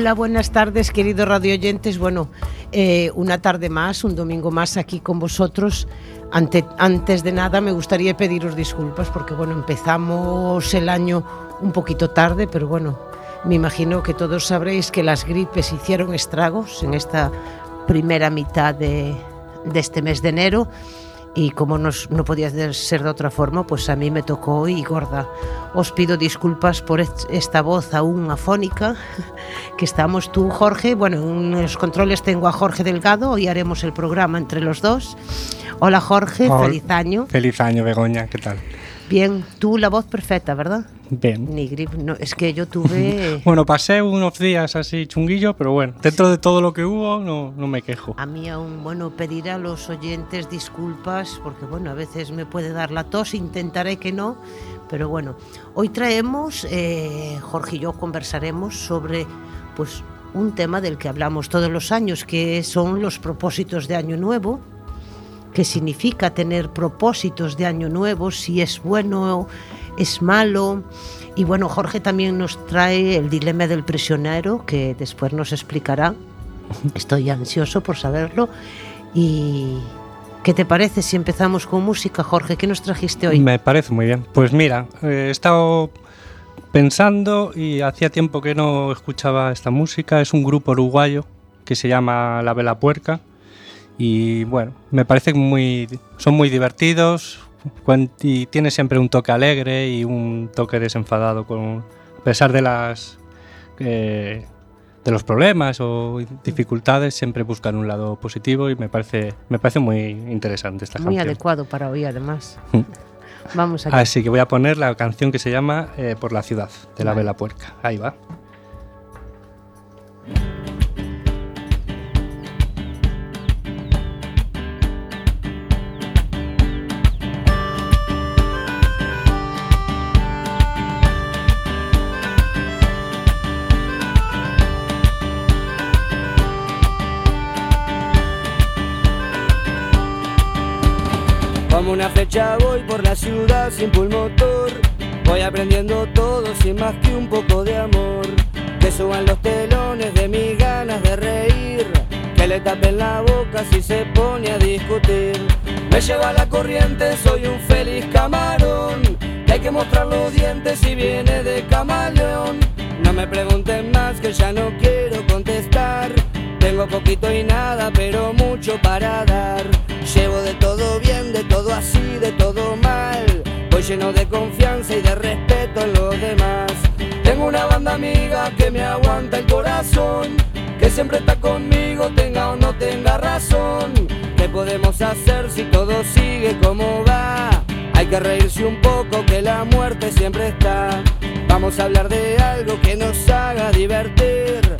Hola, buenas tardes, queridos radioyentes. Bueno, eh, una tarde más, un domingo más aquí con vosotros. Ante, antes de nada, me gustaría pediros disculpas porque, bueno, empezamos el año un poquito tarde, pero bueno, me imagino que todos sabréis que las gripes hicieron estragos en esta primera mitad de este mes de enero y como nos, no podía ser de otra forma, pues a mí me tocó y gorda. Os pido disculpas por esta voz aún afónica que estamos tú, Jorge. Bueno, en los controles tengo a Jorge Delgado, hoy haremos el programa entre los dos. Hola Jorge, feliz año. Feliz año, Begoña, ¿qué tal? Bien, tú la voz perfecta, ¿verdad? Bien. Ni grip, no, es que yo tuve... bueno, pasé unos días así chunguillo, pero bueno, dentro de todo lo que hubo no, no me quejo. A mí aún, bueno, pedir a los oyentes disculpas, porque bueno, a veces me puede dar la tos, intentaré que no, pero bueno, hoy traemos, eh, Jorge y yo conversaremos sobre pues un tema del que hablamos todos los años, que son los propósitos de Año Nuevo, qué significa tener propósitos de año nuevo, si es bueno, es malo. Y bueno, Jorge también nos trae el dilema del prisionero, que después nos explicará. Estoy ansioso por saberlo. ¿Y qué te parece si empezamos con música, Jorge? ¿Qué nos trajiste hoy? Me parece muy bien. Pues mira, eh, he estado pensando y hacía tiempo que no escuchaba esta música. Es un grupo uruguayo que se llama La Vela Puerca y bueno, me parece muy son muy divertidos y tiene siempre un toque alegre y un toque desenfadado con a pesar de las eh, de los problemas o dificultades siempre buscan un lado positivo y me parece me parece muy interesante esta muy canción. Muy adecuado para hoy además. Vamos allá. Así que voy a poner la canción que se llama eh, Por la ciudad de la Vela Puerca. Ahí va. Voy por la ciudad sin pulmotor. Voy aprendiendo todo sin más que un poco de amor. Que suban los telones de mis ganas de reír. Que le tapen la boca si se pone a discutir. Me lleva la corriente, soy un feliz camarón. Hay que mostrar los dientes si viene de camaleón. No me pregunten más que ya no quiero contestar. Tengo poquito y nada, pero mucho para dar. Llevo de todo bien, de todo así, de todo mal. Voy lleno de confianza y de respeto en los demás. Tengo una banda amiga que me aguanta el corazón, que siempre está conmigo, tenga o no tenga razón. ¿Qué podemos hacer si todo sigue como va? Hay que reírse un poco que la muerte siempre está. Vamos a hablar de algo que nos haga divertir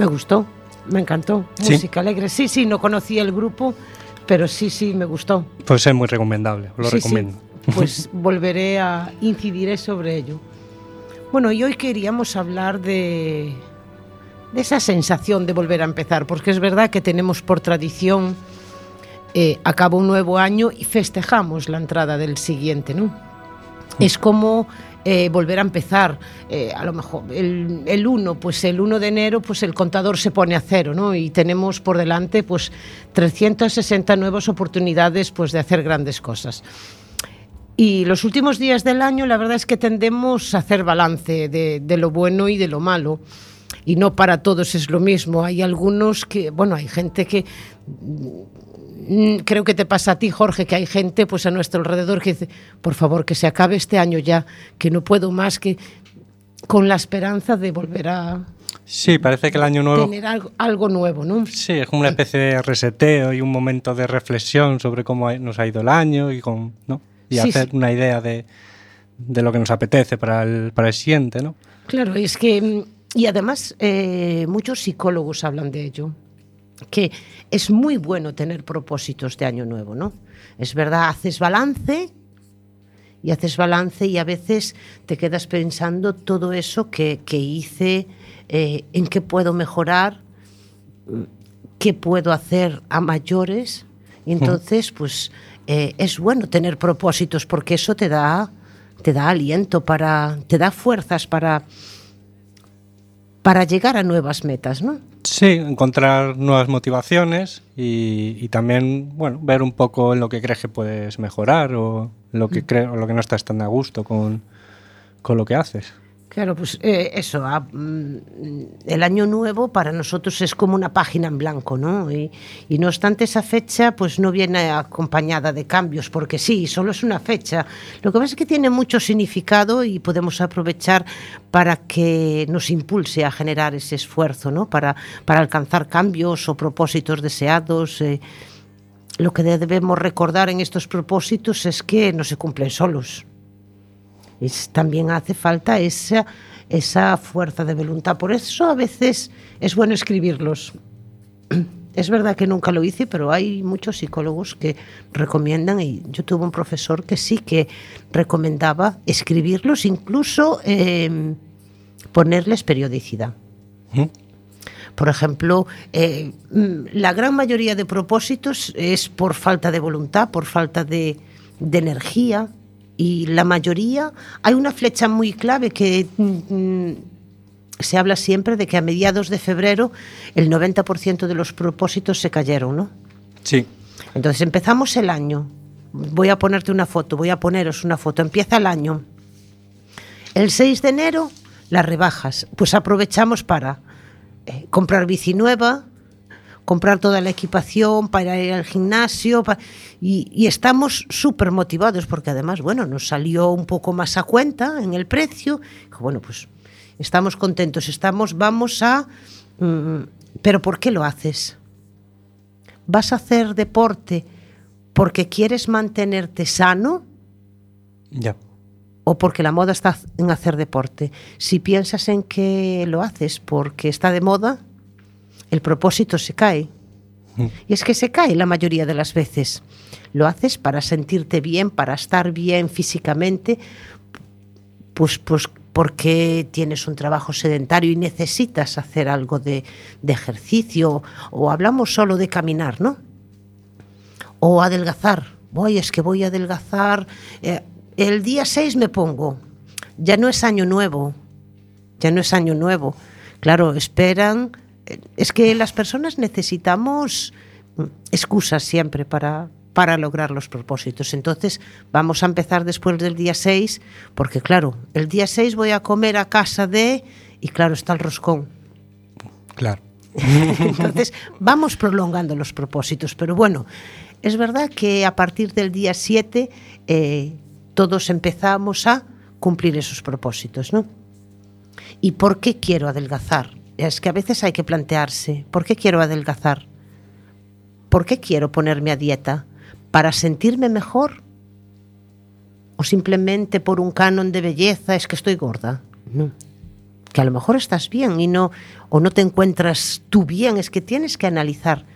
Me gustó, me encantó. ¿Sí? Música alegre. Sí, sí, no conocía el grupo, pero sí, sí, me gustó. Pues es muy recomendable, lo Sí, sí. recomiendo. Pues volveré a incidiré sobre ello. Bueno, y hoy queríamos hablar de, de esa sensación de volver a empezar, porque es verdad que tenemos por tradición, eh, acaba un nuevo año y festejamos la entrada del siguiente, ¿no? Es como eh, volver a empezar, eh, a lo mejor el, el 1, pues el 1 de enero, pues el contador se pone a cero, ¿no? Y tenemos por delante, pues 360 nuevas oportunidades, pues de hacer grandes cosas. Y los últimos días del año, la verdad es que tendemos a hacer balance de, de lo bueno y de lo malo. Y no para todos es lo mismo. Hay algunos que, bueno, hay gente que mm, creo que te pasa a ti, Jorge, que hay gente pues a nuestro alrededor que dice, por favor, que se acabe este año ya, que no puedo más que con la esperanza de volver a Sí, parece que el año nuevo tener algo, algo nuevo, ¿no? Sí, es como una especie de reseteo y un momento de reflexión sobre cómo nos ha ido el año y, con, ¿no? y Sí, hacer sí. una idea de, de lo que nos apetece para el, para el siguiente, ¿no? Claro, es que, mm, y además eh, muchos psicólogos hablan de ello, que es muy bueno tener propósitos de año nuevo, ¿no? Es verdad, haces balance y haces balance y a veces te quedas pensando todo eso que, que hice, eh, en qué puedo mejorar, qué puedo hacer a mayores. Y entonces, pues eh, es bueno tener propósitos porque eso te da, te da aliento para, te da fuerzas para, para llegar a nuevas metas, ¿no? Sí, encontrar nuevas motivaciones y, y también, bueno, ver un poco en lo que crees que puedes mejorar o lo que, cre- o lo que no estás tan a gusto con, con lo que haces. Claro, pues eh, eso, ah, mm, el año nuevo para nosotros es como una página en blanco, ¿no? Y, no obstante esa fecha pues no viene acompañada de cambios, porque sí, solo es una fecha. Lo que pasa es que tiene mucho significado y podemos aprovechar para que nos impulse a generar ese esfuerzo, ¿no? Para, para alcanzar cambios o propósitos deseados. eh. Lo que debemos recordar en estos propósitos es que no se cumplen solos. Es, también hace falta esa, esa fuerza de voluntad. Por eso a veces es bueno escribirlos. Es verdad que nunca lo hice, pero hay muchos psicólogos que recomiendan, y yo tuve un profesor que sí que recomendaba escribirlos, incluso eh, ponerles periodicidad. ¿Mm? Por ejemplo, eh, mm, la gran mayoría de propósitos es por falta de voluntad, por falta de, de energía. Y la mayoría, hay una flecha muy clave que mm, se habla siempre de que a mediados de febrero el 90% de los propósitos se cayeron, ¿no? Sí, Entonces empezamos el año. Voy a ponerte una foto, voy a poneros una foto. Empieza el año. El 6 de enero, las rebajas. Pues aprovechamos para eh, comprar bici nueva, comprar toda la equipación para ir al gimnasio y, y estamos súper motivados porque además, bueno, nos salió un poco más a cuenta en el precio. Bueno, pues estamos contentos, estamos, vamos a... mm, pero ¿por qué lo haces? ¿Vas a hacer deporte porque quieres mantenerte sano ya. o porque la moda está en hacer deporte? Si piensas en que lo haces porque está de moda, el propósito se cae. Y es que se cae la mayoría de las veces. Lo haces para sentirte bien, para estar bien físicamente, pues, pues porque tienes un trabajo sedentario y necesitas hacer algo de, de ejercicio, o hablamos solo de caminar, ¿no? O adelgazar. Voy, es que voy a adelgazar. eh, el día 6 me pongo. Ya no es año nuevo. Ya no es año nuevo. Claro, esperan. Es que las personas necesitamos excusas siempre para, para lograr los propósitos. Entonces, vamos a empezar después del día 6, porque claro, el día 6 voy a comer a casa de... Y claro, está el roscón. Claro. Entonces, vamos prolongando los propósitos. Pero bueno, es verdad que a partir del día 7 eh, todos empezamos a cumplir esos propósitos, ¿no? ¿Y por qué quiero adelgazar? Es que a veces hay que plantearse, ¿por qué quiero adelgazar? ¿Por qué quiero ponerme a dieta? ¿Para sentirme mejor? ¿O simplemente por un canon de belleza es que estoy gorda? No. que a lo mejor estás bien y no o no te encuentras tú bien, es que tienes que analizar.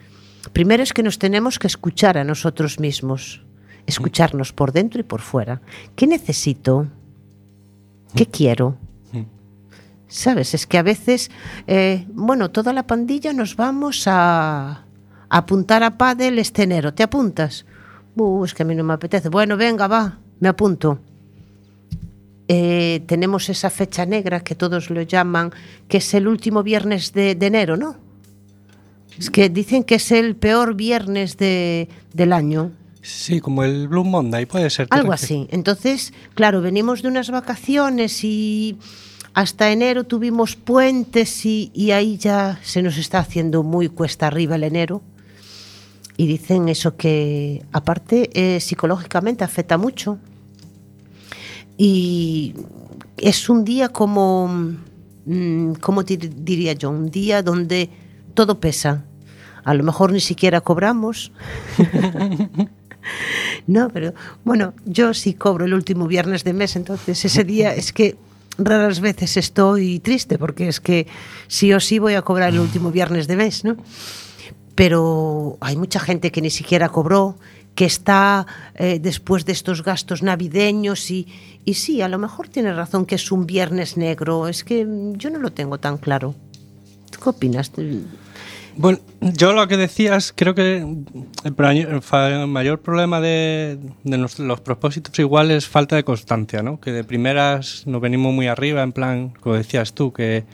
Primero es que nos tenemos que escuchar a nosotros mismos, escucharnos por dentro y por fuera. ¿Qué necesito? ¿Qué quiero? ¿Sabes? Es que a veces, eh, bueno, toda la pandilla nos vamos a, a apuntar a pádel este enero. ¿Te apuntas? Uh, es que a mí no me apetece. Bueno, venga, va, me apunto. Eh, tenemos esa fecha negra que todos lo llaman, que es el último viernes de, de enero, ¿no? Es que dicen que es el peor viernes de, del año. Sí, como el Blue Monday, puede ser. Algo así. Entonces, claro, venimos de unas vacaciones y hasta enero tuvimos puentes y, ahí ya se nos está haciendo muy cuesta arriba el enero. Y dicen eso que, aparte, eh, psicológicamente afecta mucho. Y es un día como, mm, ¿cómo diría yo? Un día donde todo pesa. A lo mejor ni siquiera cobramos. no, pero bueno, yo sí cobro el último viernes de mes, entonces ese día es que raras veces estoy triste porque es que sí o sí voy a cobrar el último viernes de mes, ¿no? Pero hay mucha gente que ni siquiera cobró, que está eh, después de estos gastos navideños y, y sí, a lo mejor tiene razón que es un viernes negro, es que yo no lo tengo tan claro. ¿Qué opinas? Bueno, yo lo que decías, creo que el mayor problema de, de los, los, propósitos igual es falta de constancia, ¿no? Que de primeras nos venimos muy arriba, en plan, como decías tú, que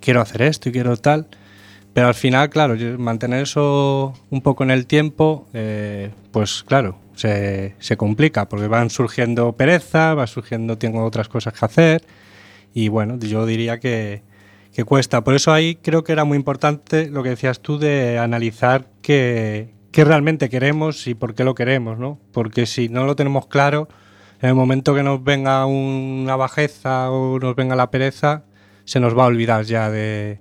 quiero hacer esto y quiero tal, pero al final, claro, mantener eso un poco en el tiempo, eh, pues claro, se, se, complica, porque van surgiendo pereza, va surgiendo, tengo otras cosas que hacer, y bueno, yo diría que cuesta. Por eso ahí creo que era muy importante lo que decías tú de analizar qué, realmente queremos y por qué lo queremos, ¿no? Porque si no lo tenemos claro, en el momento que nos venga una bajeza o nos venga la pereza, se nos va a olvidar ya de,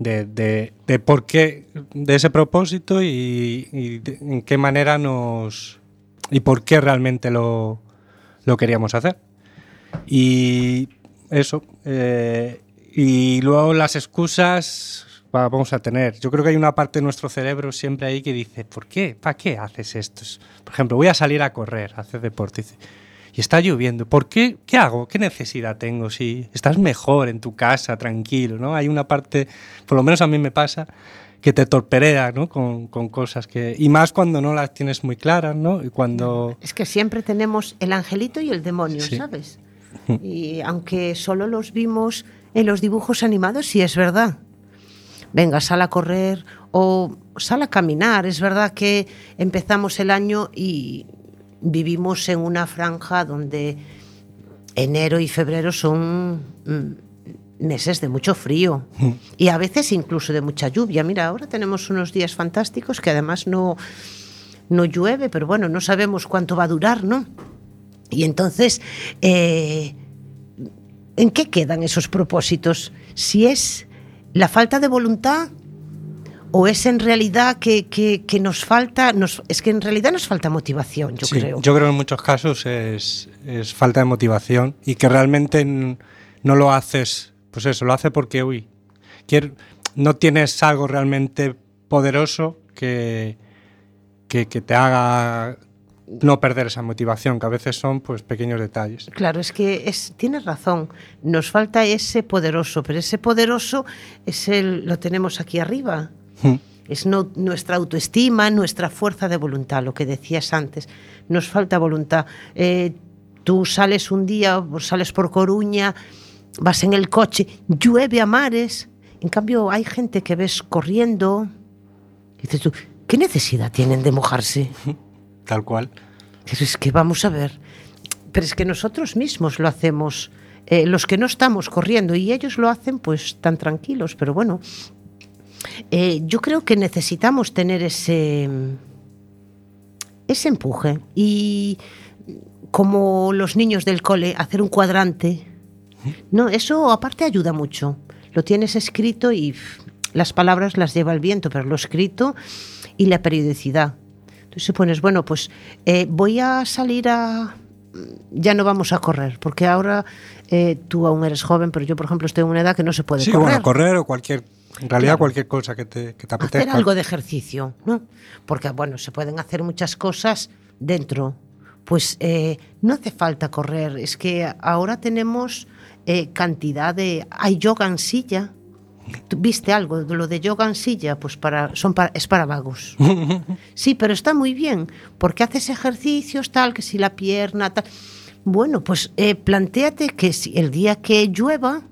de, de, por qué, de ese propósito y, en qué manera nos... y por qué realmente lo, lo queríamos hacer. Y eso, eh, y luego las excusas vamos a tener. Yo creo que hay una parte de nuestro cerebro siempre ahí que dice, ¿por qué? ¿Para qué haces esto? Por ejemplo, voy a salir a correr, a hacer deporte. Y está lloviendo. ¿Por qué? ¿Qué hago? ¿Qué necesidad tengo? Si estás mejor en tu casa, tranquilo, ¿no? Hay una parte, por lo menos a mí me pasa, que te torperea, ¿no? Con, con cosas que... Y más cuando no las tienes muy claras, ¿no? Y cuando... Es que siempre tenemos el angelito y el demonio, sí. ¿sabes? Y aunque solo los vimos en los dibujos animados sí es verdad. Venga, sal a correr o sal a caminar. Es verdad que empezamos el año y vivimos en una franja donde enero y febrero son mm, meses de mucho frío y a veces incluso de mucha lluvia. Mira, ahora tenemos unos días fantásticos que además no, no llueve, pero bueno, no sabemos cuánto va a durar, ¿no? Y entonces, eh, ¿en qué quedan esos propósitos? Si es la falta de voluntad o es en realidad que, que, que nos falta, nos, es que en realidad nos falta motivación, yo sí, creo. Yo creo que en muchos casos es, es, falta de motivación y que realmente no lo haces, pues eso, lo hace porque, uy, quiero, no tienes algo realmente poderoso que, que, que te haga no perder esa motivación, que a veces son pues pequeños detalles. Claro, es que es, tienes razón, nos falta ese poderoso, pero ese poderoso es el, lo tenemos aquí arriba. Hmm. Es no, nuestra autoestima, nuestra fuerza de voluntad, lo que decías antes. Nos falta voluntad. Eh, tú sales un día, sales por Coruña, vas en el coche, llueve a mares. En cambio, hay gente que ves corriendo. Y dices tú, ¿qué necesidad tienen de mojarse? Tal cual. Pero es que vamos a ver, pero es que nosotros mismos lo hacemos, eh, los que no estamos corriendo, y ellos lo hacen pues tan tranquilos, pero bueno, eh, yo creo que necesitamos tener ese, ese empuje y como los niños del cole, hacer un cuadrante, no, eso aparte ayuda mucho. Lo tienes escrito y las palabras las lleva el viento, pero lo escrito y la periodicidad. Entonces pones, bueno, pues eh, voy a salir a, ya no vamos a correr, porque ahora eh, tú aún eres joven, pero yo, por ejemplo, estoy en una edad que no se puede sí, correr. bueno, correr o cualquier, en realidad Claro. cualquier cosa que te, que te apetezca. hacer algo de ejercicio, ¿no? Porque, bueno, se pueden hacer muchas cosas dentro. Pues eh, no hace falta correr, es que ahora tenemos eh, cantidad de... Hay yoga en silla. ¿Tú ¿Viste algo de lo de yoga en silla? Pues para, son para, es para vagos. Sí, pero está muy bien, porque haces ejercicios tal, que si la pierna tal. Bueno, pues eh, planteate que si el día que llueva,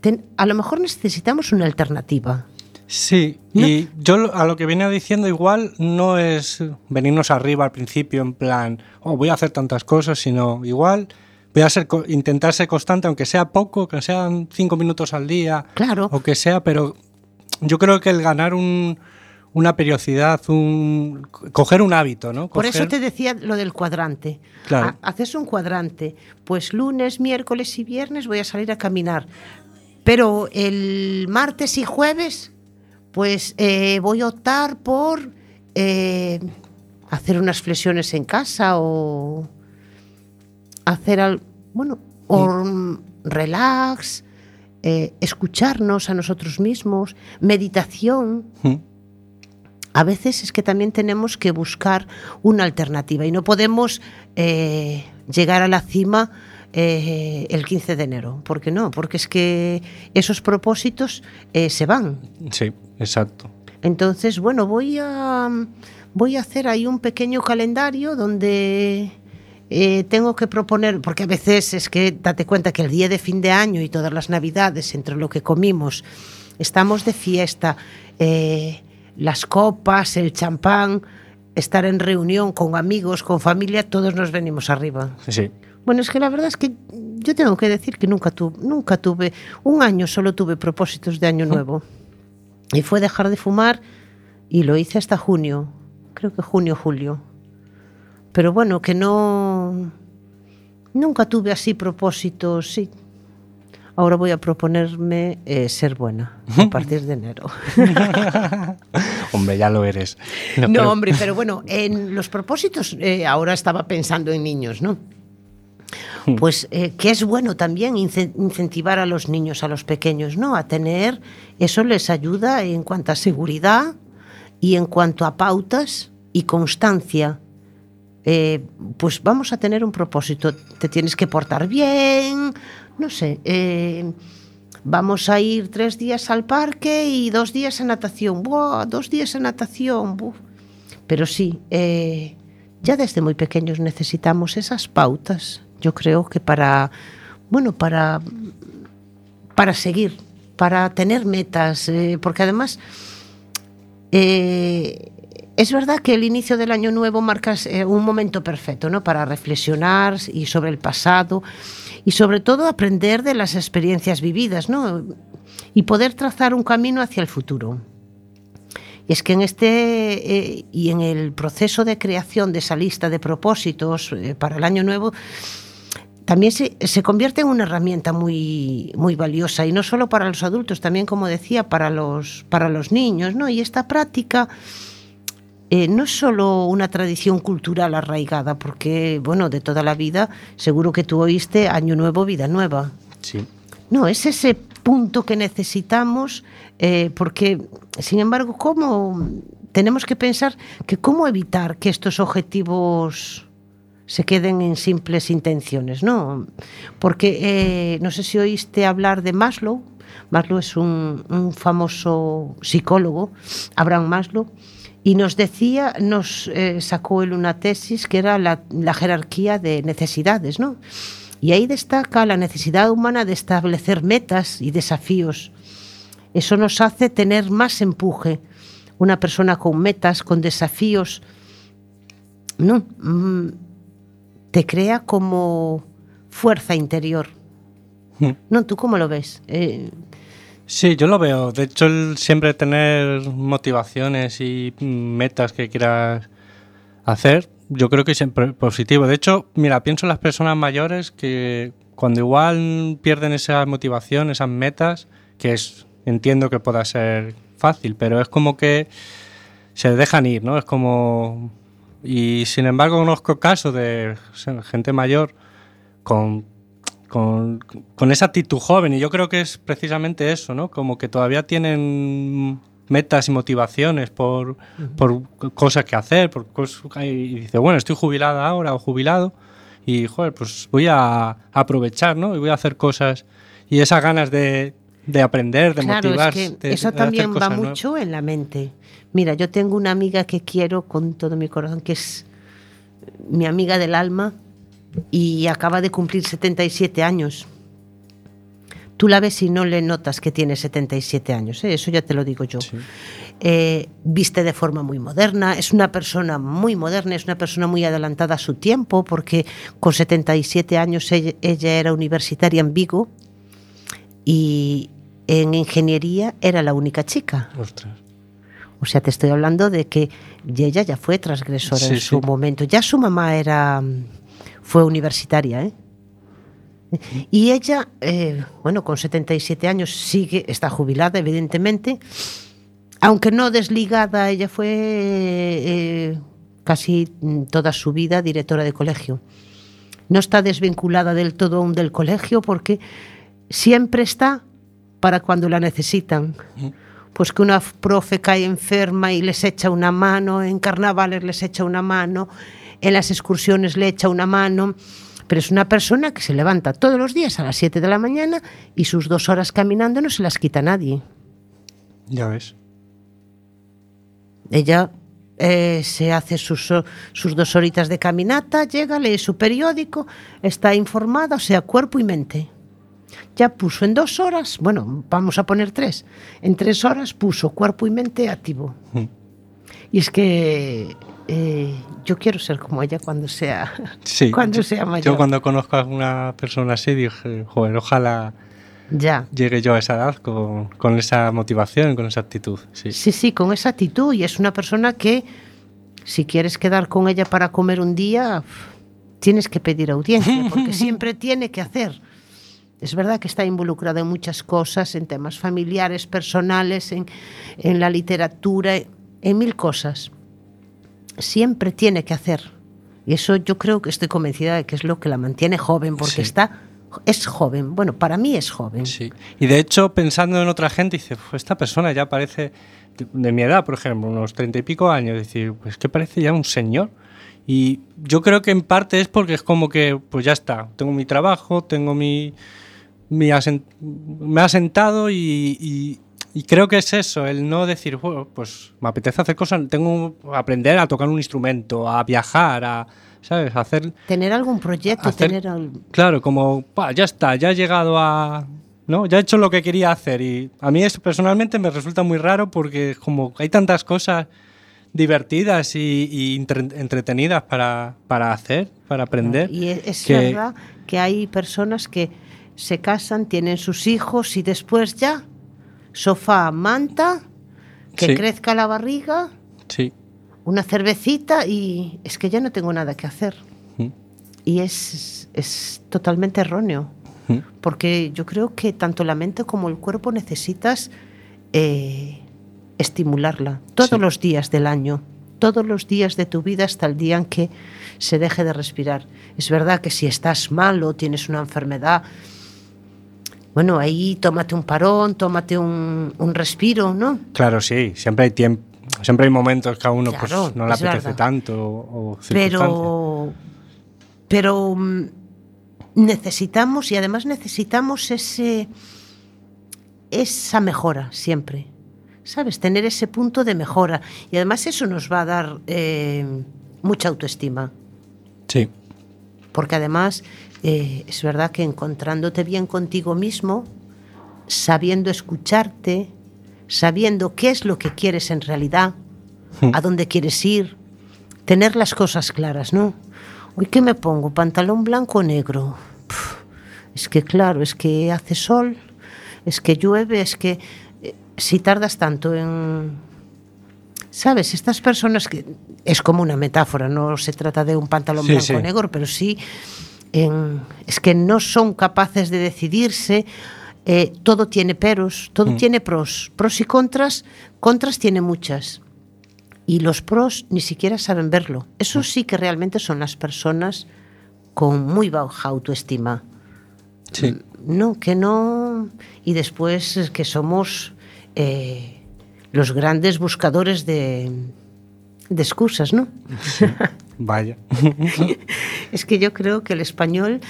ten- a lo mejor necesitamos una alternativa. Sí, ¿No? y yo a lo que venía diciendo igual no es venirnos arriba al principio en plan, oh, voy a hacer tantas cosas, sino igual voy a ser, intentar ser constante, aunque sea poco, que sean cinco minutos al día, Claro. o que sea, pero yo creo que el ganar un- una periodicidad, un, coger un hábito, ¿no? Por eso te decía lo del cuadrante. Claro. Ha- haces un cuadrante. Pues lunes, miércoles y viernes voy a salir a caminar. Pero el martes y jueves, pues eh, voy a optar por eh, hacer unas flexiones en casa o hacer al, bueno, o relax, eh, escucharnos a nosotros mismos, meditación. Mm. A veces es que también tenemos que buscar una alternativa y no podemos eh, llegar a la cima eh, el 15 de enero. ¿Por qué no? Porque es que esos propósitos eh, se van. Sí, exacto. Entonces, bueno, voy a, voy a hacer ahí un pequeño calendario donde eh, tengo que proponer, porque a veces es que date cuenta que el día de fin de año y todas las navidades, entre lo que comimos, estamos de fiesta, eh, las copas, el champán, estar en reunión con amigos, con familia, todos nos venimos arriba. Sí. Bueno, es que la verdad es que yo tengo que decir que nunca tuve, nunca tuve, un año solo tuve propósitos de año nuevo. Y fue dejar de fumar y lo hice hasta junio, creo que junio, julio. Pero bueno, que no, nunca tuve así propósitos, sí. Ahora voy a proponerme eh, ser buena a partir de enero. Hombre, ya lo eres. No, pero- hombre, pero bueno, en los propósitos, eh, ahora estaba pensando en niños, ¿no? Pues eh, que es bueno también ince- incentivar a los niños, a los pequeños, ¿no? A tener, eso les ayuda en cuanto a seguridad y en cuanto a pautas y constancia. Eh, pues vamos a tener un propósito, te tienes que portar bien, no sé, eh, vamos a ir tres días al parque y dos días a natación, ¡buah! Dos días a natación, ¡buf! Pero sí, eh, ya desde muy pequeños necesitamos esas pautas. Yo creo que para, bueno, para, para seguir, para tener metas, porque además es verdad que el inicio del año nuevo marca eh, un momento perfecto, ¿no? Para reflexionar y sobre el pasado y sobre todo aprender de las experiencias vividas, ¿no? Y poder trazar un camino hacia el futuro. Y es que en este eh, y en el proceso de creación de esa lista de propósitos eh, para el año nuevo, también se, se, convierte en una herramienta muy, muy valiosa, y no solo para los adultos, también, como decía, para los, para los niños. ¿no? Y esta práctica eh, no es solo una tradición cultural arraigada, porque, bueno, de toda la vida, seguro que tú oíste Año Nuevo, Vida Nueva. Sí. No, es ese punto que necesitamos, eh, porque, sin embargo, ¿cómo tenemos que pensar que cómo evitar que estos objetivos se queden en simples intenciones, ¿no? Porque eh, no sé si oíste hablar de Maslow. Maslow es un, un famoso psicólogo, Abraham Maslow, y nos decía, nos eh, sacó él una tesis que era la, la jerarquía de necesidades, ¿no? Y ahí destaca la necesidad humana de establecer metas y desafíos. Eso nos hace tener más empuje. Una persona con metas, con desafíos, no, mm, te crea como fuerza interior. ¿No? ¿Tú cómo lo ves? Eh, Sí, yo lo veo. De hecho, el siempre tener motivaciones y metas que quieras hacer, yo creo que es siempre positivo. De hecho, mira, pienso en las personas mayores que cuando igual pierden esa motivación, esas metas, que es entiendo que pueda ser fácil, pero es como que se dejan ir, ¿no? Es como Y sin embargo conozco casos de gente mayor con, con, con, esa actitud joven y yo creo que es precisamente eso, ¿no? Como que todavía tienen metas y motivaciones por, por cosas que hacer, por cosas, y dice, bueno, estoy jubilada ahora o jubilado y, joder, pues voy a aprovechar, ¿no? Y voy a hacer cosas y esas ganas de, de aprender, de claro, motivarse. Es que eso también va mucho en la mente. Mira, yo tengo una amiga que quiero con todo mi corazón, que es mi amiga del alma y acaba de cumplir 77 años. Tú la ves y no le notas que tiene 77 años, ¿eh? eso ya te lo digo yo. Sí. Eh, viste de forma muy moderna, es una persona muy moderna, es una persona muy adelantada a su tiempo, porque con 77 años ella, ella era universitaria en Vigo y en ingeniería era la única chica. Ostras. O sea, te estoy hablando de que ella ya fue transgresora Sí, en su sí. momento. Ya su mamá era fue universitaria, ¿eh? Y ella, eh, bueno, con 77 años sigue, está jubilada, evidentemente, aunque no desligada, ella fue eh, casi toda su vida directora de colegio. No está desvinculada del todo aún del colegio porque siempre está para cuando la necesitan. Pues que una profe cae enferma y les echa una mano, en carnavales les echa una mano, en las excursiones le echa una mano. Pero es una persona que se levanta todos los días a las 7 de la mañana y sus dos horas caminando no se las quita nadie. Ya ves. Ella eh, se hace sus, sus dos horitas de caminata, llega, lee su periódico, está informada, o sea, cuerpo y mente. Ya puso en dos horas, bueno, vamos a poner tres, en tres horas puso cuerpo y mente activo. Mm. Y es que eh, yo quiero ser como ella cuando sea, Sí. cuando yo, sea mayor. yo cuando conozco a una persona así dije, joder, ojalá Ya. llegue yo a esa edad con, con esa motivación, con esa actitud. Sí. Sí, sí, con esa actitud. Y es una persona que, si quieres quedar con ella para comer un día, tienes que pedir audiencia, porque siempre tiene que hacer. Es verdad que está involucrada en muchas cosas, en temas familiares, personales, en, en la literatura, en mil cosas. Siempre tiene que hacer. Y eso yo creo que estoy convencida de que es lo que la mantiene joven, porque Sí. está es joven. Bueno, para mí es joven. Sí. Y de hecho, pensando en otra gente, dice, "Pues esta persona ya parece de, mi edad, por ejemplo, unos treinta y pico años, decir, pues que parece ya un señor. Y yo creo que en parte es porque es como que, pues ya está, tengo mi trabajo, tengo mi... me ha sentado y, y- y creo que es eso, el no decir, bueno, pues me apetece hacer cosas, tengo que aprender a tocar un instrumento, a viajar, a, ¿sabes? A hacer Tener algún proyecto, Hacer- tener al- Claro, como, "Pa, ya está, ya he llegado a... ¿no? Ya he hecho lo que quería hacer y a mí eso personalmente me resulta muy raro porque como hay tantas cosas divertidas y, y entre- entretenidas para, para hacer, para aprender. Y es que- verdad que hay personas que se casan, tienen sus hijos y después ya, sofá, manta, que Sí. crezca la barriga, Sí. una cervecita y es que ya no tengo nada que hacer. Mm. Y es, es totalmente erróneo, Mm. porque yo creo que tanto la mente como el cuerpo necesitas eh, estimularla todos Sí. los días del año, todos los días de tu vida hasta el día en que se deje de respirar. Es verdad que si estás mal o tienes una enfermedad, bueno, ahí tómate un parón, tómate un, un respiro, ¿no? Claro, sí, siempre hay tiempo. Siempre hay momentos que a uno Claro, pues, no le apetece verdad. tanto o, o circunstancias. pero pero mm, necesitamos y además necesitamos ese esa mejora siempre sabes tener ese punto de mejora y además eso nos va a dar eh, mucha autoestima Sí, porque además eh, es verdad que encontrándote bien contigo mismo sabiendo escucharte sabiendo qué es lo que quieres en realidad a dónde quieres ir tener las cosas claras, ¿no? Hoy qué me pongo, pantalón blanco o negro. Puf, es que claro, es que hace sol, es que llueve, es que eh, si tardas tanto en sabes, estas personas que es como una metáfora, no se trata de un pantalón Sí, blanco sí. o negro, pero sí en- es que no son capaces de decidirse. eh, todo tiene peros, todo Mm. tiene pros, pros y contras. Contras tiene muchas y los pros ni siquiera saben verlo. Eso sí que realmente son las personas con muy baja autoestima. Sí. No, que no. Y después es que somos eh, los grandes buscadores de, de excusas, ¿no? Vaya. Es que yo creo que el español,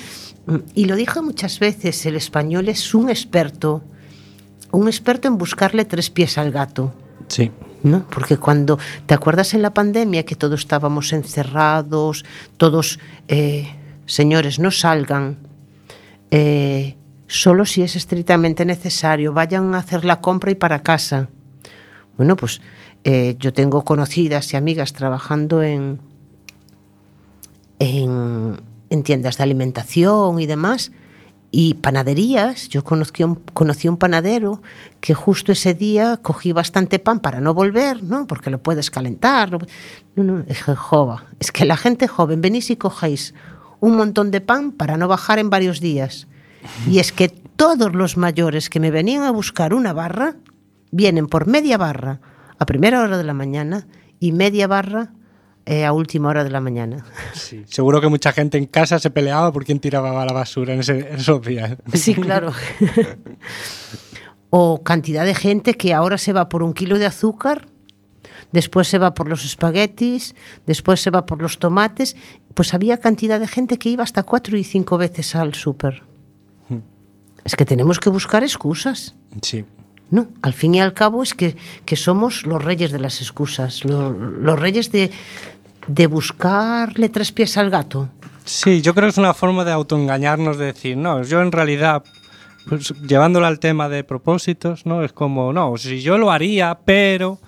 y lo dije muchas veces, el español es un experto, un experto en buscarle tres pies al gato. Sí. ¿no? Porque cuando te acuerdas en la pandemia que todos estábamos encerrados, todos, eh, señores, no salgan, eh, solo si es estrictamente necesario, vayan a hacer la compra y para casa. Bueno, pues eh, yo tengo conocidas y amigas trabajando en, en, en tiendas de alimentación y demás, y panaderías. Yo conocí un, conocí un panadero que justo ese día cogí bastante pan para no volver, ¿no? Porque lo puedes calentar. lo- No, no, dije, jova, es que la gente joven, venís y cogéis un montón de pan para no bajar en varios días. Y es que todos los mayores que me venían a buscar una barra, vienen por media barra a primera hora de la mañana y media barra eh, a última hora de la mañana. Sí. Seguro que mucha gente en casa se peleaba por quién tiraba la basura en, ese- en esos días. Sí, claro. o cantidad de gente que ahora se va por un kilo de azúcar, después se va por los espaguetis, después se va por los tomates. Pues había cantidad de gente que iba hasta cuatro y cinco veces al súper. Es que tenemos que buscar excusas. Sí. No, al fin y al cabo es que, que somos los reyes de las excusas, lo- los reyes de, de buscarle tres pies al gato. Sí, yo creo que es una forma de autoengañarnos, de decir, no, yo en realidad, pues, llevándolo al tema de propósitos, ¿no? Es como, no, si yo lo haría, pero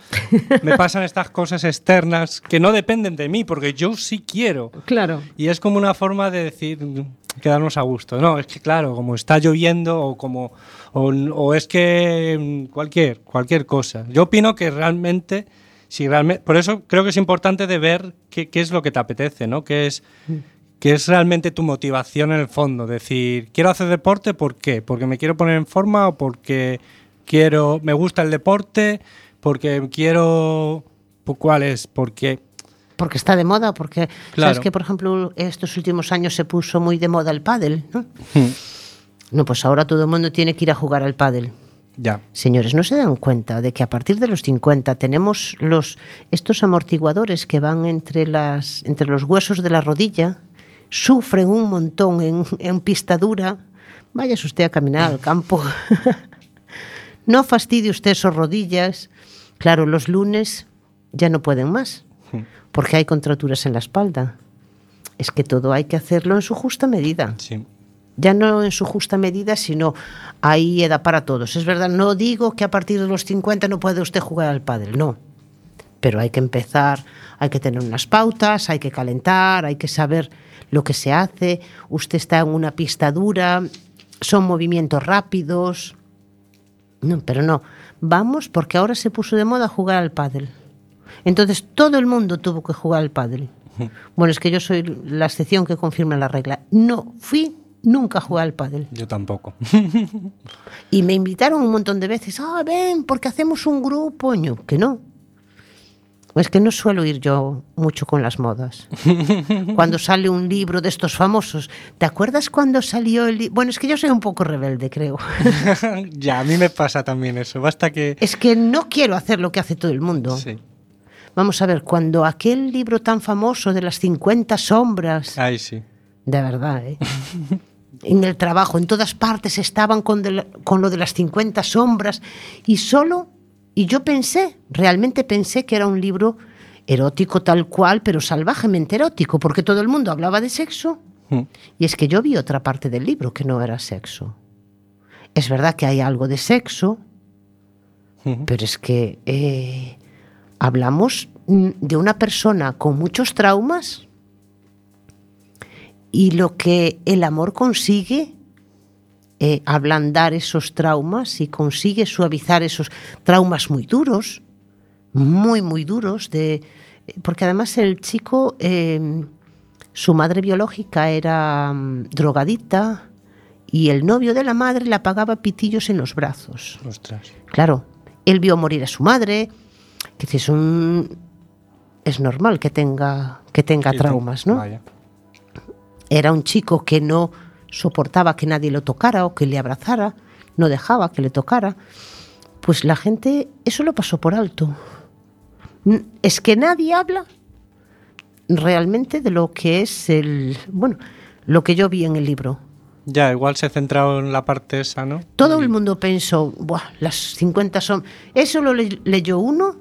me pasan estas cosas externas que no dependen de mí, porque yo sí quiero. Claro. Y es como una forma de decir, mm, quedarnos a gusto. No, es que claro, como está lloviendo o como o, o es que mm, cualquier cualquier cosa. Yo opino que realmente si realmente por eso creo que es importante de ver qué, qué es lo que te apetece, ¿no? Qué es qué es realmente tu motivación en el fondo, decir, quiero hacer deporte, ¿por qué? Porque me quiero poner en forma o porque quiero me gusta el deporte, porque quiero ¿por ¿cuál es? Porque Porque está de moda, porque Claro. sabes que, por ejemplo, estos últimos años se puso muy de moda el pádel, ¿no? No, pues ahora todo el mundo tiene que ir a jugar al pádel. ya. Señores, ¿no se dan cuenta de que a partir de los 50 tenemos los, estos amortiguadores que van entre, las, entre los huesos de la rodilla, sufren un montón en, en pista dura? Váyase usted a caminar al campo. no fastidie usted sus rodillas. Claro, los lunes ya no pueden más, porque hay contracturas en la espalda. Es que todo hay que hacerlo en su justa medida Sí. ya no en su justa medida, sino hay edad para todos. Es verdad, no digo que a partir de los 50 no puede usted jugar al pádel, no. Pero hay que empezar, hay que tener unas pautas, hay que calentar, hay que saber lo que se hace. Usted está en una pista dura, son movimientos rápidos. No, pero no. Vamos porque ahora se puso de moda jugar al pádel. Entonces todo el mundo tuvo que jugar al pádel. Bueno, es que yo soy la excepción que confirma la regla. No fui nunca a jugar al pádel. Yo tampoco. Y me invitaron un montón de veces. Ah, ven, porque hacemos un grupo. Que no. Es que no suelo ir yo mucho con las modas. Cuando sale un libro de estos famosos. ¿Te acuerdas cuando salió el libro? Bueno, es que yo soy un poco rebelde, creo. ya, a mí me pasa también eso. Basta que... Es que no quiero hacer lo que hace todo el mundo. Sí. Vamos a ver, cuando aquel libro tan famoso de las 50 sombras, Ay, sí. de verdad, ¿eh? en el trabajo, en todas partes estaban con, de la- con lo de las 50 sombras y solo, y yo pensé, realmente pensé que era un libro erótico tal cual, pero salvajemente erótico, porque todo el mundo hablaba de sexo. Mm. Y es que yo vi otra parte del libro que no era sexo. Es verdad que hay algo de sexo, Ujú. pero es que eh, hablamos de una persona con muchos traumas y lo que el amor consigue eh, ablandar esos traumas y consigue suavizar esos traumas muy duros, muy, muy duros, de, porque además el chico, eh, su madre biológica era mm, drogadicta y el novio de la madre la pagaba pitillos en los brazos. Ostras. Claro, él vio morir a su madre, que es un, es normal que tenga, que tenga traumas, ¿no? Vaya. Era un chico que no soportaba que nadie lo tocara o que le abrazara, no dejaba que le tocara. Pues la gente eso lo pasó por alto. Es que nadie habla realmente de lo que es el, bueno, lo que yo vi en el libro. Ya, igual se ha centrado en la parte esa, ¿no? Todo el mundo pensó, Buah, las 50 son... Eso lo le- leyó uno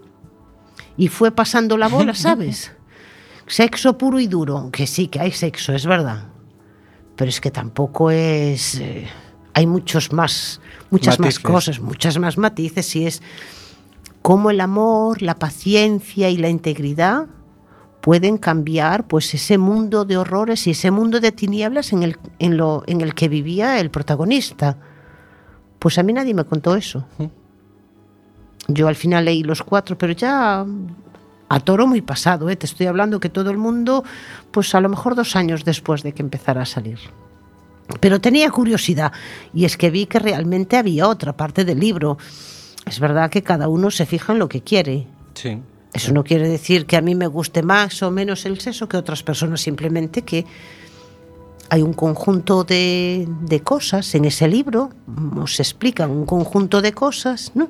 y fue pasando la bola, ¿sabes? Sexo puro y duro, que sí, que hay sexo, es verdad. Pero es que tampoco es... eh, hay muchos más, muchas Matices. más cosas, muchas más matices y es cómo el amor, la paciencia y la integridad pueden cambiar pues ese mundo de horrores y ese mundo de tinieblas en el, en lo, en el que vivía el protagonista. Pues a mí nadie me contó eso. Yo al final leí los cuatro, pero ya a toro muy pasado, ¿eh? te estoy hablando que todo el mundo, pues a lo mejor dos años después de que empezara a salir. Pero tenía curiosidad y es que vi que realmente había otra parte del libro. Es verdad que cada uno se fija en lo que quiere. Sí. Eso no quiere decir que a mí me guste más o menos el sexo que otras personas, simplemente que hay un conjunto de, de cosas en ese libro, nos explican un conjunto de cosas, ¿no?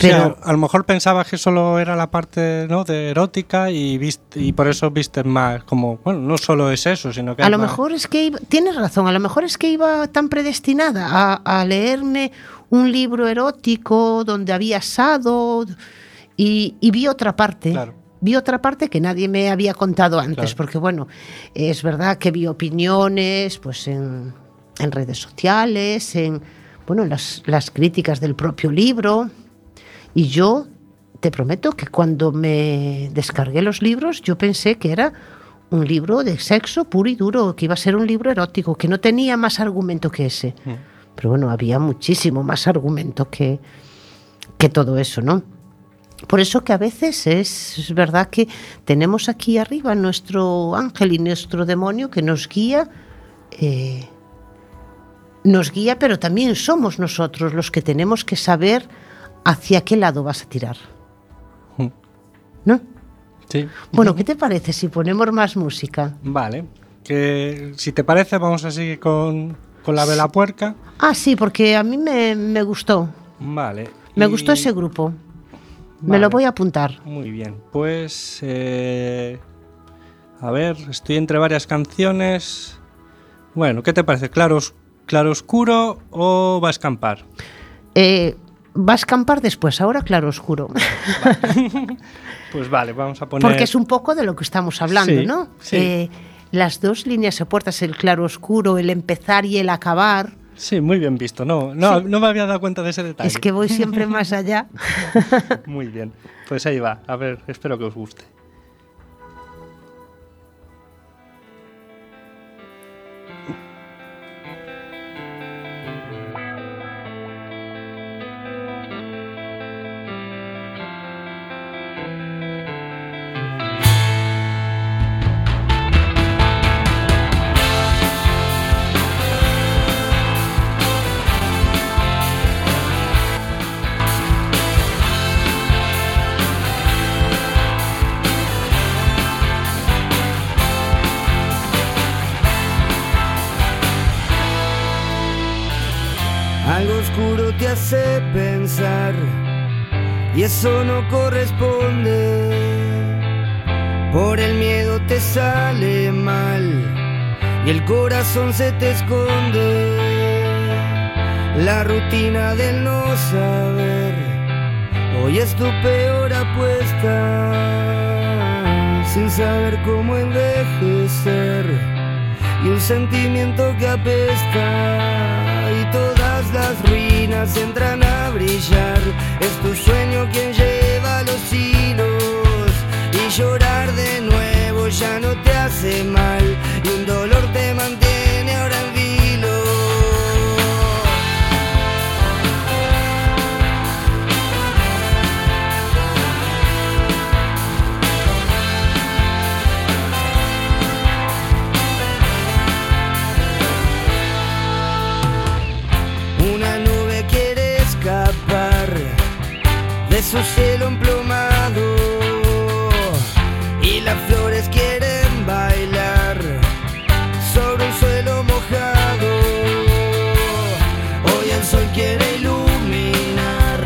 Pero Pero a lo mejor pensabas que solo era la parte ¿no? de erótica y viste, y por eso viste más como bueno no solo es eso sino que a lo más- mejor es que iba- tienes razón, a lo mejor es que iba tan predestinada a, a leerme un libro erótico donde había asado y, y vi otra parte. Claro. Vi otra parte que nadie me había contado antes, Claro. porque bueno, es verdad que vi opiniones pues en, en redes sociales, en bueno, las, las críticas del propio libro. Y yo te prometo que cuando me descargué los libros, yo pensé que era un libro de sexo puro y duro, que iba a ser un libro erótico, que no tenía más argumento que ese. Pero bueno, había muchísimo más argumento que, que todo eso, ¿no? Por eso que a veces es, es verdad que tenemos aquí arriba nuestro ángel y nuestro demonio que nos guía, eh, nos guía, pero también somos nosotros los que tenemos que saber hacia qué lado vas a tirar. Mm. ¿No? sí Bueno, ¿qué te parece si ponemos más música? vale que si te parece vamos a seguir con, con la vela puerca Ah, sí, porque a mí me, me gustó. vale Me y- gustó ese grupo. Me lo voy a apuntar. muy bien pues eh, a ver estoy entre varias canciones bueno qué te parece claro claro oscuro o va a escampar Eh, va a escampar después, ahora claro oscuro. pues vale vamos a poner Porque es un poco de lo que estamos hablando, Sí, ¿no? sí. Eh, las dos líneas opuestas, el claro oscuro, el empezar y el acabar. Sí, muy bien visto. No, no, no me había dado cuenta de ese detalle. Es que voy siempre más allá. Muy bien. Pues ahí va. A ver, espero que os guste. Y eso no corresponde. Por el miedo te sale mal y el corazón se te esconde. La rutina del no saber hoy es tu peor apuesta. Sin saber cómo envejecer y un sentimiento que apesta y todas las ruinas entran brillar. Es tu sueño quien lleva los hilos y llorar de nuevo ya no te hace mal y un dolor te mantiene su cielo emplumado y las flores quieren bailar sobre un suelo mojado. Hoy el sol quiere iluminar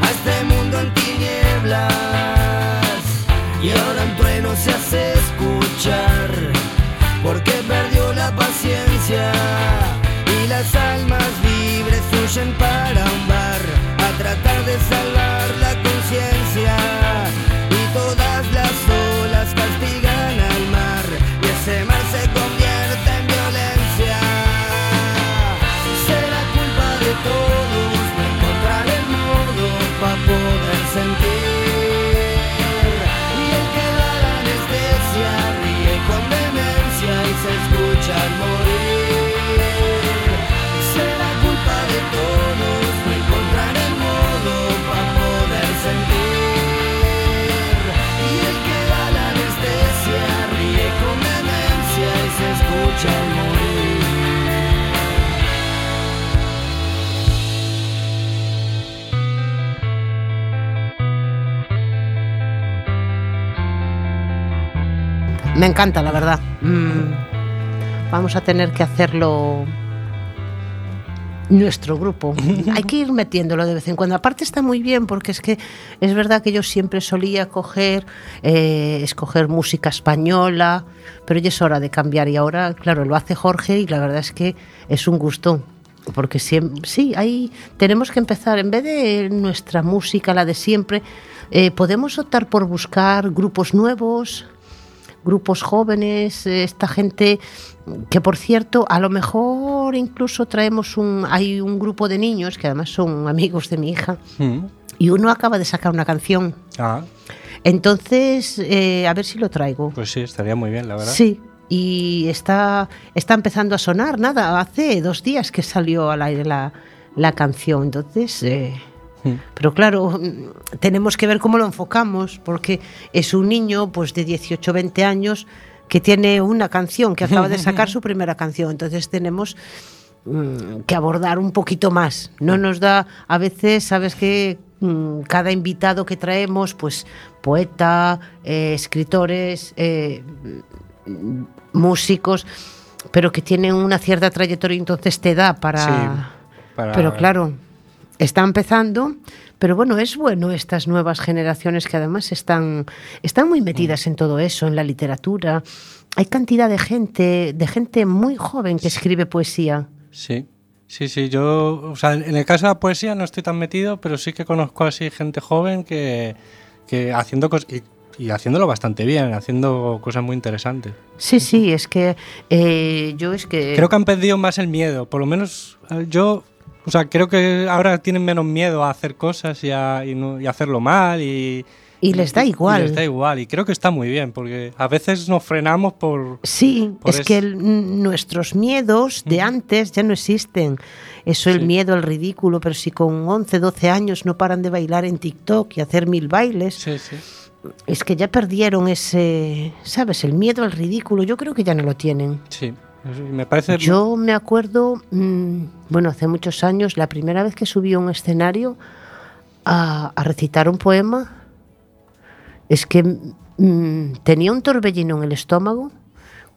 a este mundo en tinieblas y ahora un trueno se hace escuchar porque perdió la paciencia y las almas libres huyen. Me encanta, la verdad. Mm, vamos a tener que hacerlo nuestro grupo. Hay que ir metiéndolo de vez en cuando. Aparte está muy bien porque es que es verdad que yo siempre solía coger, eh, escoger música española, pero ya es hora de cambiar y ahora, claro, lo hace Jorge y la verdad es que es un gusto. Porque siempre, sí, ahí tenemos que empezar, en vez de nuestra música, la de siempre, eh, podemos optar por buscar grupos nuevos, grupos jóvenes, eh, esta gente que por cierto, a lo mejor incluso traemos un hay un grupo de niños que además son amigos de mi hija Mm. y uno acaba de sacar una canción. Ah, Entonces, eh, a ver si lo traigo. pues sí, estaría muy bien, la verdad. Sí, y está, está empezando a sonar, nada, hace dos días que salió al aire la, la canción. Entonces, eh, Mm. pero claro, mm, tenemos que ver cómo lo enfocamos, porque es un niño pues de 18 20 años que tiene una canción, que acaba de sacar su primera canción. Entonces tenemos mm, que abordar un poquito más. No nos da, a veces, sabes que mm, cada invitado que traemos, pues poeta, eh, escritores, eh, músicos, pero que tienen una cierta trayectoria, entonces te da para... Sí, para- Pero claro, está empezando, pero bueno, es bueno estas nuevas generaciones que además están, están muy metidas en todo eso, en la literatura. Hay cantidad de gente, de gente muy joven que escribe poesía. Sí, sí, sí. Yo, o sea, en el caso de la poesía no estoy tan metido, pero sí que conozco así gente joven que, que haciendo cosas y, haciéndolo bastante bien, haciendo cosas muy interesantes. Sí, sí, es que eh, yo es que... Creo que han perdido más el miedo, por lo menos eh, yo, o sea, creo que ahora tienen menos miedo a hacer cosas y a, y no- y hacerlo mal y... Y les da igual. Y les da igual, y creo que está muy bien, porque a veces nos frenamos por... Sí, Por es eso. que el- nuestros miedos de antes ya no existen. Eso, el Sí. miedo al ridículo, pero si con 11, 12 años no paran de bailar en TikTok y hacer mil bailes, Sí, sí. es que ya perdieron ese, ¿sabes? El miedo al ridículo. Yo creo que ya no lo tienen. Sí, me parece... Yo me acuerdo, mm, bueno, hace muchos años, la primera vez que subí a un escenario a, a recitar un poema, es que mm, tenía un torbellino en el estómago,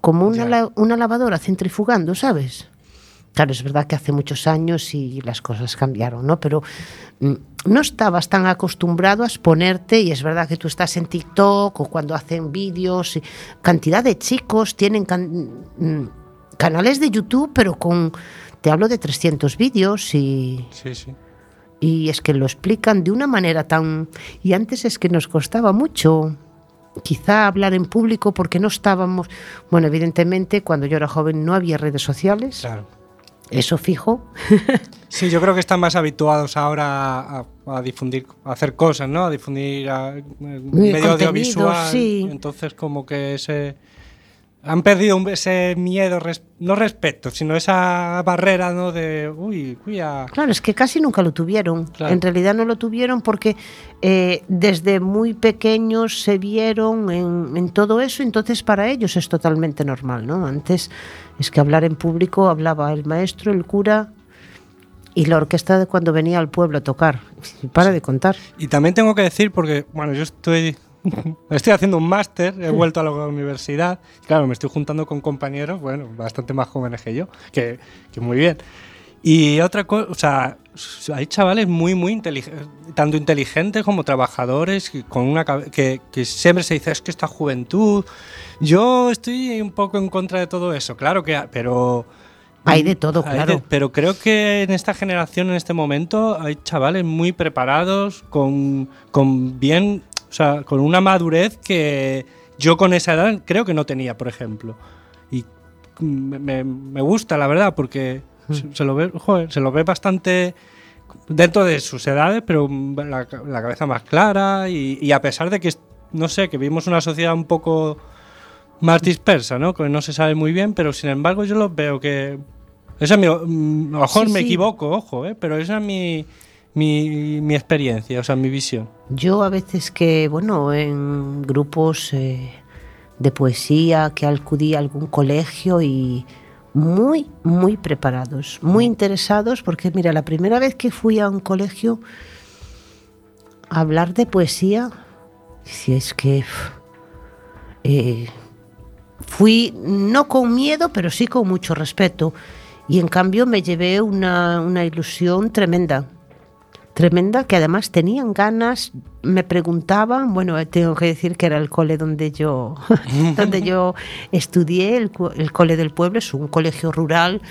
como una, la- una lavadora centrifugando, ¿sabes? Claro, es verdad que hace muchos años y las cosas cambiaron, ¿no? Pero mm, no estabas tan acostumbrado a exponerte y es verdad que tú estás en TikTok o cuando hacen vídeos, cantidad de chicos tienen can- mm, canales de YouTube, pero con, te hablo de 300 vídeos y, Sí, sí. y es que lo explican de una manera tan... Y antes es que nos costaba mucho quizá hablar en público porque no estábamos... Bueno, evidentemente cuando yo era joven no había redes sociales, Claro. eso fijo. Sí, yo creo que están más habituados ahora a, a difundir, a hacer cosas, ¿no? A difundir a, eh, medio audiovisual. sí. Entonces, como que ese. Han perdido ese miedo, res- no respeto, sino esa barrera, ¿no? De. Uy, cuida. Claro, es que casi nunca lo tuvieron. Claro. En realidad no lo tuvieron porque eh, desde muy pequeños se vieron en, en todo eso, entonces para ellos es totalmente normal, ¿no? Antes es que hablar en público hablaba el maestro, el cura y la orquesta de cuando venía al pueblo a tocar. Para de contar. Y también tengo que decir, porque, bueno, yo estoy. Estoy haciendo un máster, he vuelto a la universidad. Claro, me estoy juntando con compañeros, bueno, bastante más jóvenes que yo, que, que muy bien. Y otra cosa, o sea, hay chavales muy, muy inteligentes, tanto inteligentes como trabajadores, con una que, que siempre se dice, es que esta juventud... Yo estoy un poco en contra de todo eso, claro que... Pero... Hay de todo, claro. pero creo que en esta generación, en este momento, hay chavales muy preparados, con, con bien, o sea, con una madurez que yo con esa edad creo que no tenía, por ejemplo. Y me, me gusta, la verdad, porque se, lo ve, se lo ve bastante dentro de sus edades, pero la, cabeza más clara y, a pesar de que, no sé, que vivimos una sociedad un poco más dispersa, ¿no? Que no se sabe muy bien, pero sin embargo yo lo veo que... Esa es mi, mm, a lo mejor me equivoco, ojo, ¿eh? pero esa es mi, mi, mi, experiencia, o sea, mi visión. Yo a veces que, bueno, en grupos eh, de poesía, que acudí a algún colegio y muy, muy preparados, muy interesados, porque mira, la primera vez que fui a un colegio a hablar de poesía, si es que eh, fui no con miedo, pero sí con mucho respeto. Y en cambio me llevé una, una ilusión tremenda tremenda que además tenían ganas, me preguntaban, bueno, tengo que decir que era el cole donde yo, donde yo estudié, el, el, cole del pueblo, es un colegio rural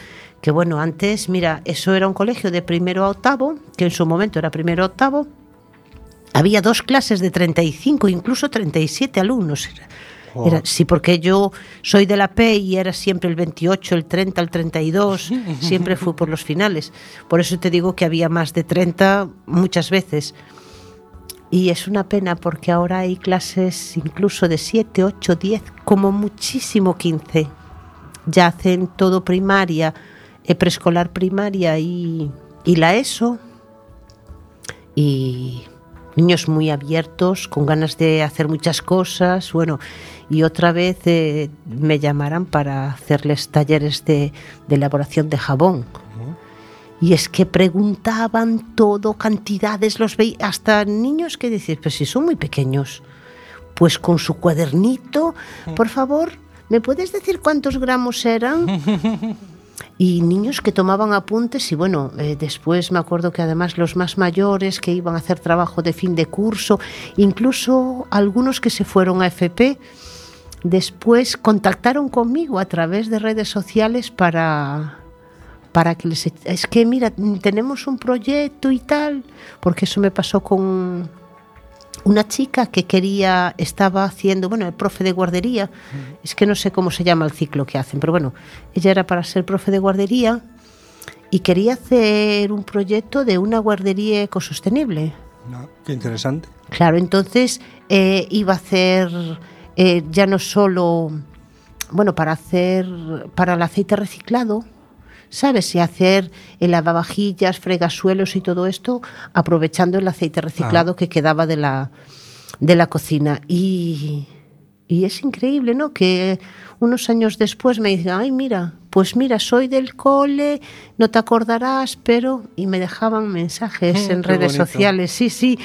que bueno, antes, mira, eso era un colegio de primero a octavo, que en su momento era primero a octavo, había dos clases de 35, incluso 37 alumnos. Era, sí, porque yo soy de la P y era siempre el 28, el 30, el 32, siempre fui por los finales. Por eso te digo que había más de 30 muchas veces. Y es una pena porque ahora hay clases incluso de 7, 8, 10, como muchísimo 15. Ya hacen todo primaria, eh, preescolar primaria y, y la ESO. Y niños muy abiertos, con ganas de hacer muchas cosas, bueno, y otra vez eh, me llamaran para hacerles talleres de, elaboración de jabón. Y es que preguntaban todo, cantidades, los veía, hasta niños que decís, pues si son muy pequeños, pues con su cuadernito, por favor, ¿me puedes decir cuántos gramos eran? y niños que tomaban apuntes y bueno, eh, después me acuerdo que además los más mayores que iban a hacer trabajo de fin de curso, incluso algunos que se fueron a FP, después contactaron conmigo a través de redes sociales para para que les es que mira tenemos un proyecto y tal porque eso me pasó con una chica que quería, estaba haciendo, bueno, el profe de guardería, es que no sé cómo se llama el ciclo que hacen, pero bueno, ella era para ser profe de guardería y quería hacer un proyecto de una guardería ecosostenible. No, qué interesante. Claro, entonces eh, iba a hacer eh, ya no solo, bueno, para hacer, para el aceite reciclado, ¿sabes? Y hacer el lavavajillas, fregasuelos y todo esto, aprovechando el aceite reciclado que quedaba de la, de la cocina. Y, y es increíble, ¿no? Que unos años después me dicen, ay, mira, pues mira, soy del cole, no te acordarás, pero... Y me dejaban mensajes en redes sociales, sí, sí.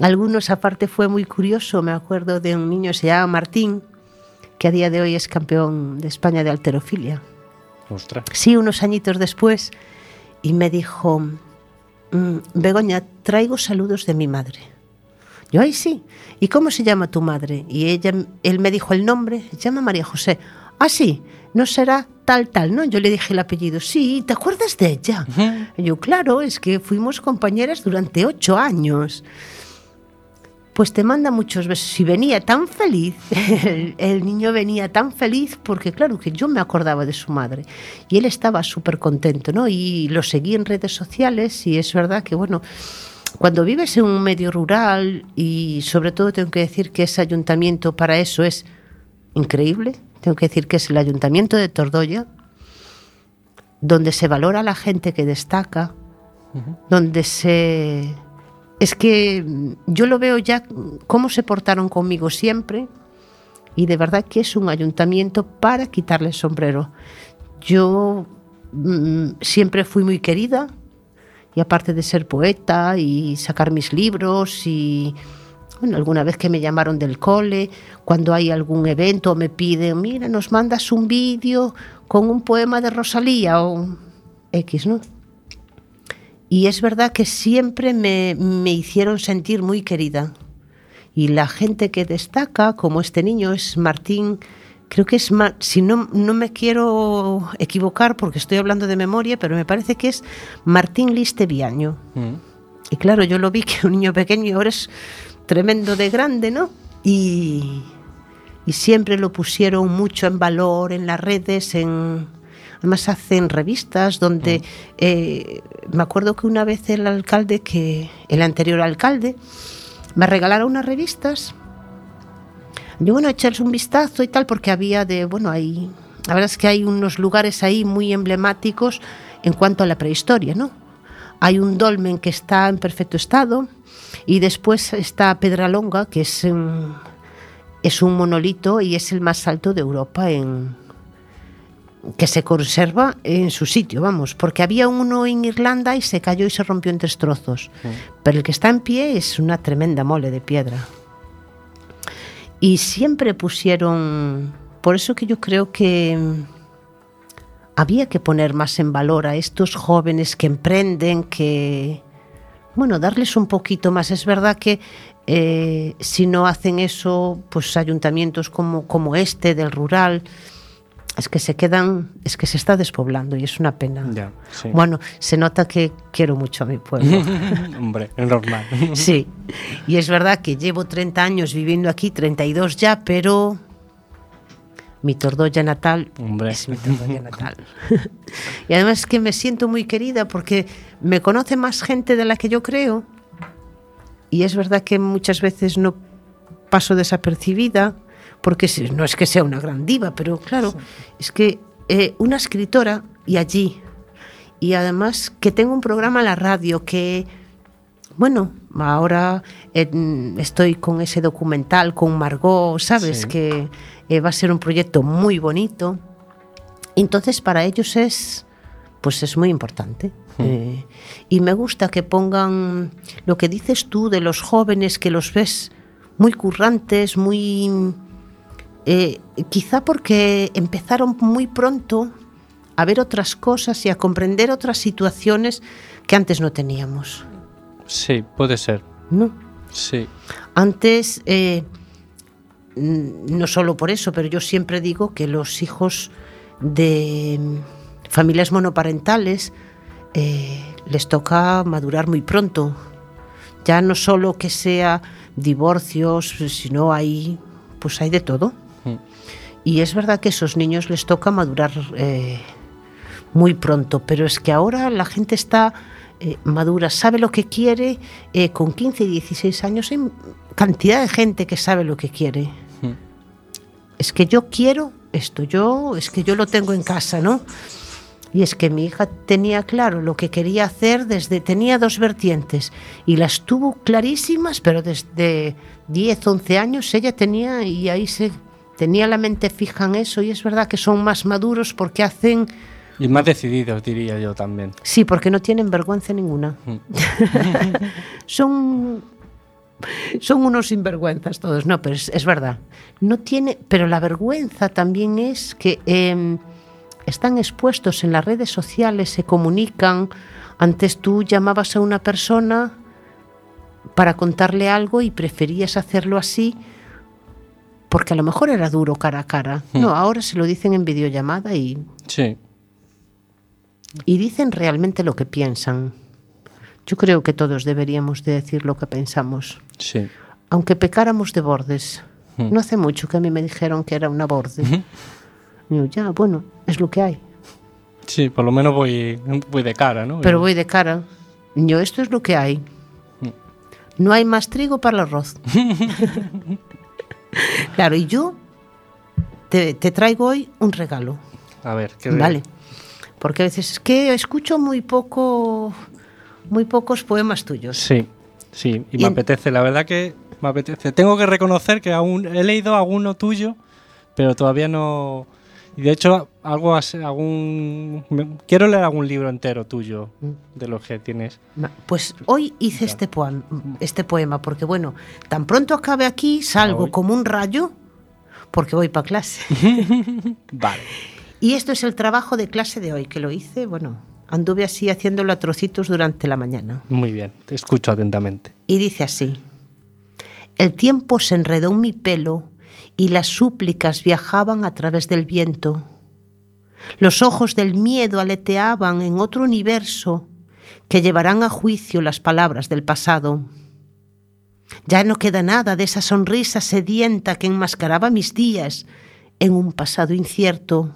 Algunos aparte fue muy curioso, me acuerdo de un niño, se llama Martín, que a día de hoy es campeón de España de alterofilia. Sí, unos añitos después. Y me dijo, mm, Begoña, traigo saludos de mi madre. Yo, ay, sí. ¿Y cómo se llama tu madre? Y ella, él me dijo el nombre, se llama María José. Ah, sí, no será tal, tal, ¿no? Yo le dije el apellido, sí, ¿te acuerdas de ella? Yo, claro, es que fuimos compañeras durante ocho años pues te manda muchos besos. Y venía tan feliz, el, niño venía tan feliz porque claro que yo me acordaba de su madre y él estaba súper contento, ¿no? Y lo seguí en redes sociales y es verdad que, bueno, cuando vives en un medio rural y sobre todo tengo que decir que ese ayuntamiento para eso es increíble, tengo que decir que es el ayuntamiento de Tordoya, donde se valora a la gente que destaca, donde se es que yo lo veo ya cómo se portaron conmigo siempre y de verdad que es un ayuntamiento para quitarle el sombrero. Yo mm, siempre fui muy querida y aparte de ser poeta y sacar mis libros y alguna vez que me llamaron del cole, cuando hay algún evento me piden, mira, nos mandas un vídeo con un poema de Rosalía o X, ¿no? Y es verdad que siempre me, me hicieron sentir muy querida. Y la gente que destaca, como este niño, es Martín creo que es, si no, no me quiero equivocar porque estoy hablando de memoria, pero me parece que es Martín Liste Viaño. Mm. Y claro, yo lo vi que un niño pequeño y ahora es tremendo de grande, ¿no? Y, y siempre lo pusieron mucho en valor en las redes, en, además hacen revistas donde mm. eh, me acuerdo que una vez el alcalde, que el anterior alcalde, me regalaron unas revistas y bueno, echarles un vistazo y tal, porque había de, bueno, hay, la verdad es que hay unos lugares ahí muy emblemáticos en cuanto a la prehistoria, ¿no? Hay un dolmen que está en perfecto estado y después está Pedralonga, que es un, es un monolito y es el más alto de Europa en, que se conserva en su sitio, vamos, porque había uno en Irlanda y se cayó y se rompió en tres trozos. Pero el que está en pie es una tremenda mole de piedra. Y siempre pusieron, por eso que yo creo que había que poner más en valor a estos jóvenes que emprenden, que, bueno, darles un poquito más. Es verdad que eh, si no hacen eso, pues ayuntamientos como, como este del rural, es que se quedan, es que se está despoblando y es una pena. Bueno, se nota que quiero mucho a mi pueblo. Hombre, es normal. sí, y es verdad que llevo 30 años viviendo aquí, 32 ya, pero mi Tordoya natal Hombre. es mi Tordoya natal. y además es que me siento muy querida porque me conoce más gente de la que yo creo y es verdad que muchas veces no paso desapercibida porque no es que sea una gran diva, pero claro, es que eh, una escritora y allí, y además que tengo un programa en la radio que, bueno, ahora estoy con ese documental con Margot, ¿sabes? Que eh, va a ser un proyecto muy bonito. Entonces para ellos es, pues es muy importante. Hmm. Eh, y me gusta que pongan lo que dices tú de los jóvenes, que los ves muy currantes, muy eh, quizá porque empezaron muy pronto a ver otras cosas y a comprender otras situaciones que antes no teníamos. Sí, puede ser. ¿No? Sí. Antes, eh, no solo por eso, pero yo siempre digo que los hijos de familias monoparentales eh, les toca madurar muy pronto. Ya no solo que sea divorcios, sino hay, pues hay de todo. Y es verdad que a esos niños les toca madurar eh, muy pronto, pero es que ahora la gente está eh, madura, sabe lo que quiere, eh, con 15 y 16 años hay cantidad de gente que sabe lo que quiere. Es que yo quiero esto, yo, es que yo lo tengo en casa, ¿no? Y es que mi hija tenía claro lo que quería hacer desde, tenía dos vertientes y las tuvo clarísimas, pero desde 10, 11 años ella tenía y ahí se tenía la mente fija en eso y es verdad que son más maduros porque hacen... Y más decididos, diría yo también. Sí, porque no tienen vergüenza ninguna. Mm. son son unos sinvergüenzas todos, no, pero es, verdad. No tiene, pero la vergüenza también es que em, están expuestos en las redes sociales, se comunican. Antes tú llamabas a una persona para contarle algo y preferías hacerlo así porque a lo mejor era duro cara a cara. No, hmm. ahora se lo dicen en videollamada y... Sí. Y dicen realmente lo que piensan. Yo creo que todos deberíamos de decir lo que pensamos. Sí. Aunque pecáramos de bordes. Hmm. No hace mucho que a mí me dijeron que era una borde. Yo, ya, bueno, es lo que hay. Sí, por lo menos voy, voy de cara, ¿no? Pero voy de cara. Yo, esto es lo que hay. Hmm. No hay más trigo para el arroz. claro, y yo te, traigo hoy un regalo. A ver, ¿qué Vale. Porque a veces es que escucho muy poco, muy pocos poemas tuyos. Sí, sí, y, me apetece, la verdad que me apetece. Tengo que reconocer que aún he leído alguno tuyo, pero todavía no. Y de hecho, algo algún quiero leer algún libro entero tuyo de los que tienes. Pues hoy hice este poema, este poema porque bueno, tan pronto acabe aquí salgo como un rayo porque voy para clase. vale. Y esto es el trabajo de clase de hoy que lo hice, bueno, Anduve así haciéndolo a trocitos durante la mañana. Muy bien, te escucho atentamente. Y dice así, el tiempo se enredó en mi pelo y las súplicas viajaban a través del viento. Los ojos del miedo aleteaban en otro universo que llevarán a juicio las palabras del pasado. Ya no queda nada de esa sonrisa sedienta que enmascaraba mis días en un pasado incierto.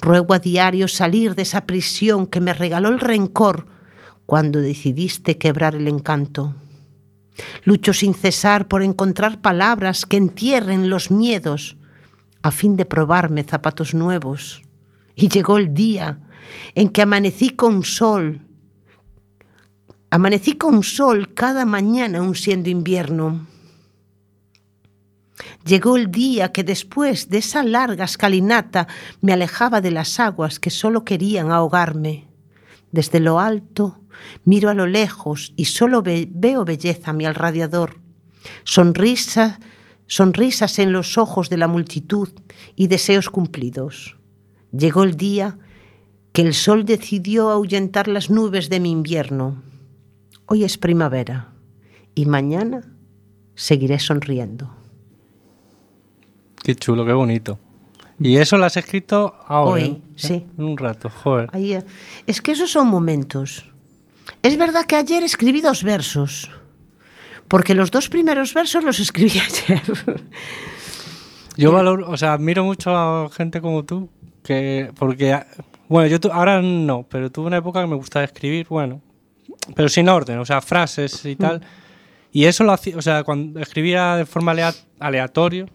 Ruego a diario salir de esa prisión que me regaló el rencor cuando decidiste quebrar el encanto. Lucho sin cesar por encontrar palabras que entierren los miedos a fin de probarme zapatos nuevos. Y llegó el día en que amanecí con sol. Amanecí con sol cada mañana aun siendo invierno. Llegó el día que después de esa larga escalinata me alejaba de las aguas que solo querían ahogarme. Desde lo alto miro a lo lejos y solo ve veo belleza a mi alrededor. Sonrisa, sonrisas en los ojos de la multitud y deseos cumplidos. Llegó el día que el sol decidió ahuyentar las nubes de mi invierno. Hoy es primavera y mañana seguiré sonriendo. Qué chulo, qué bonito. Y eso lo has escrito ahora. Hoy, ¿eh? sí. Un rato, joder. Ahí, eh, es que esos son momentos. Es verdad que ayer escribí dos versos, porque los dos primeros versos los escribí ayer. Yo valoro, o sea, admiro mucho a gente como tú, que porque bueno, yo tu- ahora no, pero tuve una época que me gustaba escribir, bueno, pero sin orden, o sea, frases y tal. Y eso lo hacía, o sea, cuando escribía de forma alea- aleatorio,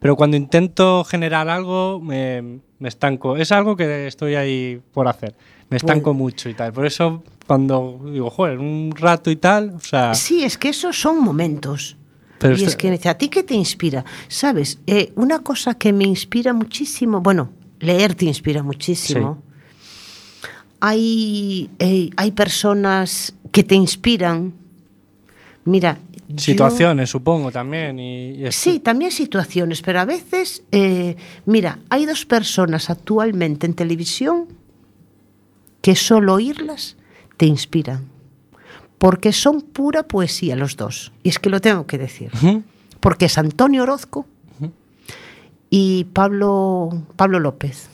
pero cuando intento generar algo me, me estanco. Es algo que estoy ahí por hacer. Me estanco mucho y tal. Por eso cuando digo, joder, un rato y tal, o sea, Sí, es que esos son momentos. Pero y esto- es que ¿a ti qué te inspira? Sabes, Eh, una cosa que me inspira muchísimo, bueno, leer te inspira muchísimo. Hay, eh, hay personas que te inspiran. Mira, yo- situaciones, supongo, también. Y, y Sí, también situaciones, pero a veces, eh, mira, hay dos personas actualmente en televisión que solo oírlas te inspiran, porque son pura poesía los dos, y es que lo tengo que decir, Ujú. porque es Antonio Orozco y Pablo, Pablo López.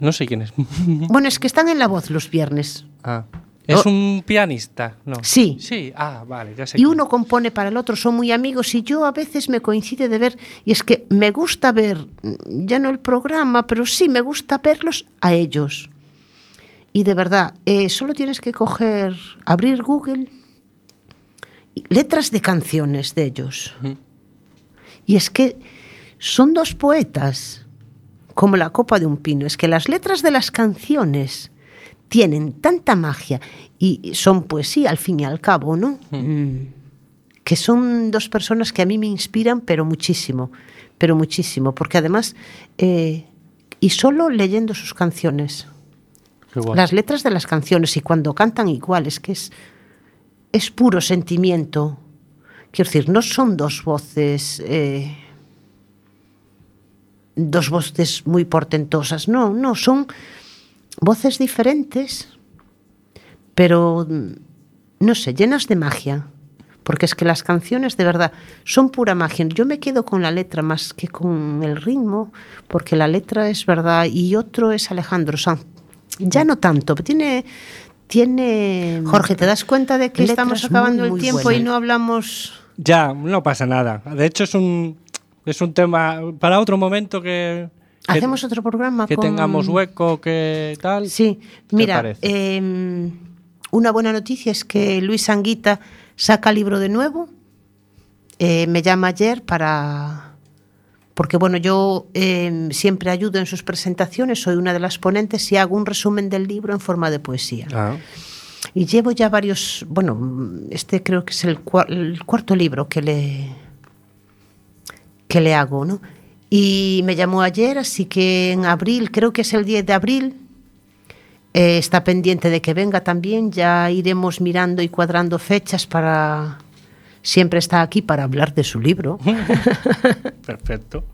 No sé quién es. Bueno, es que están en La Voz los viernes. Ah. ¿Es un pianista? No. Sí. Sí, ah, vale, ya sé. Y uno compone para el otro, son muy amigos y yo a veces me coincide de ver, y es que me gusta ver, ya no el programa, pero sí me gusta verlos a ellos. Y de verdad, eh, solo tienes que coger, abrir Google, letras de canciones de ellos. Y es que son dos poetas, como la copa de un pino. Es que las letras de las canciones tienen tanta magia y son poesía al fin y al cabo, ¿no? Mm. Que son dos personas que a mí me inspiran, pero muchísimo, pero muchísimo, porque además, eh, y solo leyendo sus canciones, las letras de las canciones y cuando cantan igual, es que es, es puro sentimiento. Quiero decir, no son dos voces, eh, dos voces muy portentosas, no, no, son voces diferentes, pero mm, no sé, llenas de magia. Porque es que las canciones de verdad son pura magia. Yo me quedo con la letra más que con el ritmo, porque la letra es verdad y otro es Alejandro Sanz. Ya no tanto, pero tiene tiene Jorge, ¿te das cuenta de que letras estamos acabando muy, el tiempo y no hablamos Ya, no pasa nada. De hecho, es un, es un tema para otro momento que. que- Hacemos otro programa Que con- tengamos hueco, que tal. Sí, ¿Qué mira, eh, una buena noticia es que Luis Anguita saca libro de nuevo. Eh, me llama ayer para... Porque bueno, yo eh, siempre ayudo en sus presentaciones, soy una de las ponentes y hago un resumen del libro en forma de poesía. Ah, Y llevo ya varios, bueno, este creo que es el, cua- el cuarto libro que le, le hago, ¿no? Y me llamó ayer, así que en abril, creo que es el 10 de abril, eh, está pendiente de que venga también, ya iremos mirando y cuadrando fechas para... Siempre está aquí para hablar de su libro. perfecto.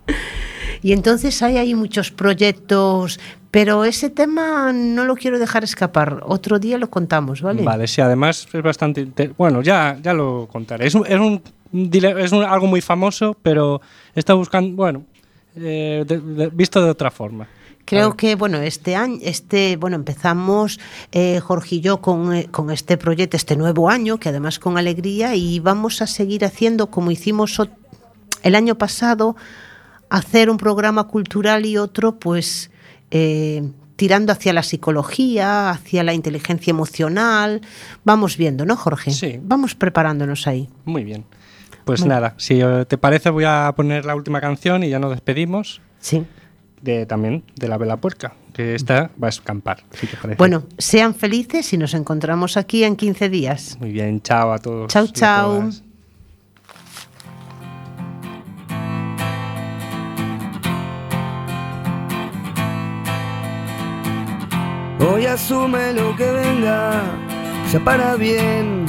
Y entonces hay ahí muchos proyectos Pero ese tema no lo quiero dejar escapar. Otro día lo contamos, ¿vale? Vale, sí, además es bastante... Bueno, ya, ya lo contaré. Es, un, es, un, es algo muy famoso, pero está buscando, bueno, eh, visto de otra forma. Creo que bueno, este año, este, bueno, empezamos eh, Jorge y yo con, eh, con, este proyecto, este nuevo año, que además con alegría, y vamos a seguir haciendo como hicimos el año pasado, hacer un programa cultural y otro, pues eh, tirando hacia la psicología, hacia la inteligencia emocional. Vamos viendo, ¿no, Jorge? Sí. Vamos preparándonos ahí. Muy bien. Pues nada, si te parece voy a poner la última canción y ya nos despedimos. Sí de, también de la Vela Puerca, que esta va a escampar, si te parece. Bueno, sean felices y nos encontramos aquí en 15 días. Muy bien, chao a todos. Chao, chao. Hoy asume lo que venga, sea para bien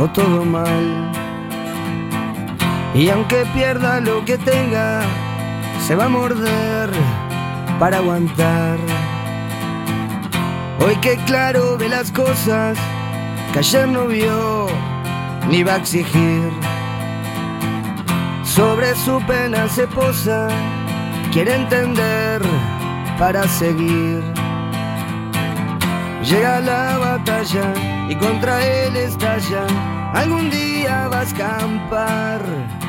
o todo mal. Y aunque pierda lo que tenga, se va a morder para aguantar. Hoy que claro ve las cosas que ayer no vio ni va a exigir. Sobre su pena se posa, quiere entender para seguir. Llega la batalla y contra él estalla, algún día va a escampar